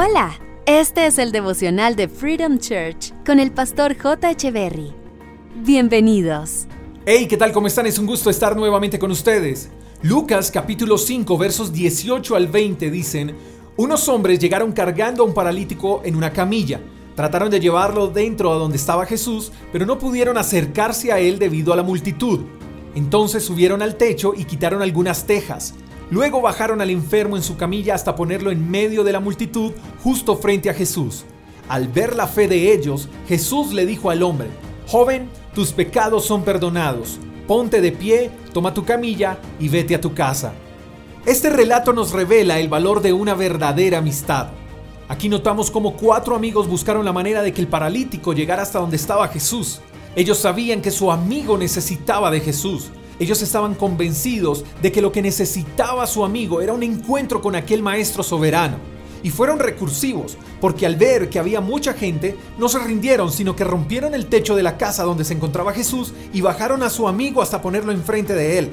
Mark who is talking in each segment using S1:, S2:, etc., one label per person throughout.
S1: Hola, este es el devocional de Freedom Church con el pastor J. Echeverry. Bienvenidos.
S2: Hey, ¿qué tal? ¿Cómo están? Es un gusto estar nuevamente con ustedes. Lucas capítulo 5 versos 18 al 20 dicen, unos hombres llegaron cargando a un paralítico en una camilla. Trataron de llevarlo dentro a donde estaba Jesús, pero no pudieron acercarse a él debido a la multitud. Entonces subieron al techo y quitaron algunas tejas. Luego bajaron al enfermo en su camilla hasta ponerlo en medio de la multitud, justo frente a Jesús. Al ver la fe de ellos, Jesús le dijo al hombre, Joven, tus pecados son perdonados. Ponte de pie, toma tu camilla y vete a tu casa. Este relato nos revela el valor de una verdadera amistad. Aquí notamos cómo cuatro amigos buscaron la manera de que el paralítico llegara hasta donde estaba Jesús. Ellos sabían que su amigo necesitaba de Jesús. Ellos estaban convencidos de que lo que necesitaba su amigo era un encuentro con aquel maestro soberano. Y fueron recursivos, porque al ver que había mucha gente, no se rindieron, sino que rompieron el techo de la casa donde se encontraba Jesús y bajaron a su amigo hasta ponerlo enfrente de él.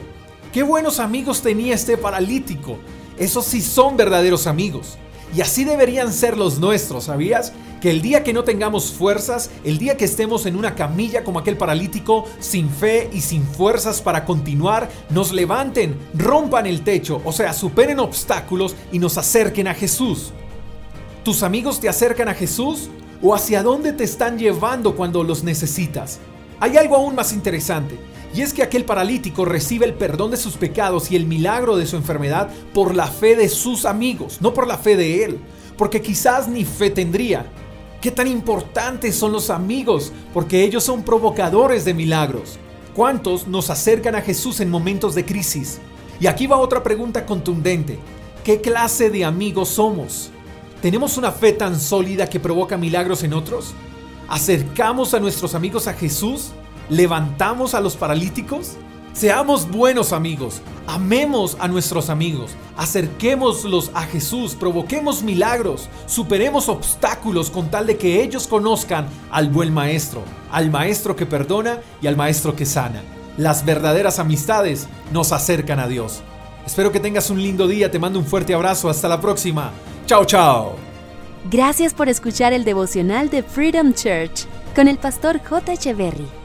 S2: Qué buenos amigos tenía este paralítico. Esos sí son verdaderos amigos. Y así deberían ser los nuestros, ¿sabías? Que el día que no tengamos fuerzas, el día que estemos en una camilla como aquel paralítico, sin fe y sin fuerzas para continuar, nos levanten, rompan el techo, o sea, superen obstáculos y nos acerquen a Jesús. ¿Tus amigos te acercan a Jesús? ¿O hacia dónde te están llevando cuando los necesitas? Hay algo aún más interesante. Y es que aquel paralítico recibe el perdón de sus pecados y el milagro de su enfermedad por la fe de sus amigos, no por la fe de él, porque quizás ni fe tendría. ¿Qué tan importantes son los amigos? Porque ellos son provocadores de milagros. ¿Cuántos nos acercan a Jesús en momentos de crisis? Y aquí va otra pregunta contundente. ¿Qué clase de amigos somos? ¿Tenemos una fe tan sólida que provoca milagros en otros? ¿Acercamos a nuestros amigos a Jesús? ¿Levantamos a los paralíticos? Seamos buenos amigos, amemos a nuestros amigos, acerquémoslos a Jesús, provoquemos milagros, superemos obstáculos con tal de que ellos conozcan al buen maestro, al maestro que perdona y al maestro que sana. Las verdaderas amistades nos acercan a Dios. Espero que tengas un lindo día, te mando un fuerte abrazo, hasta la próxima. Chao, chao.
S1: Gracias por escuchar el devocional de Freedom Church con el pastor J. Echeverry.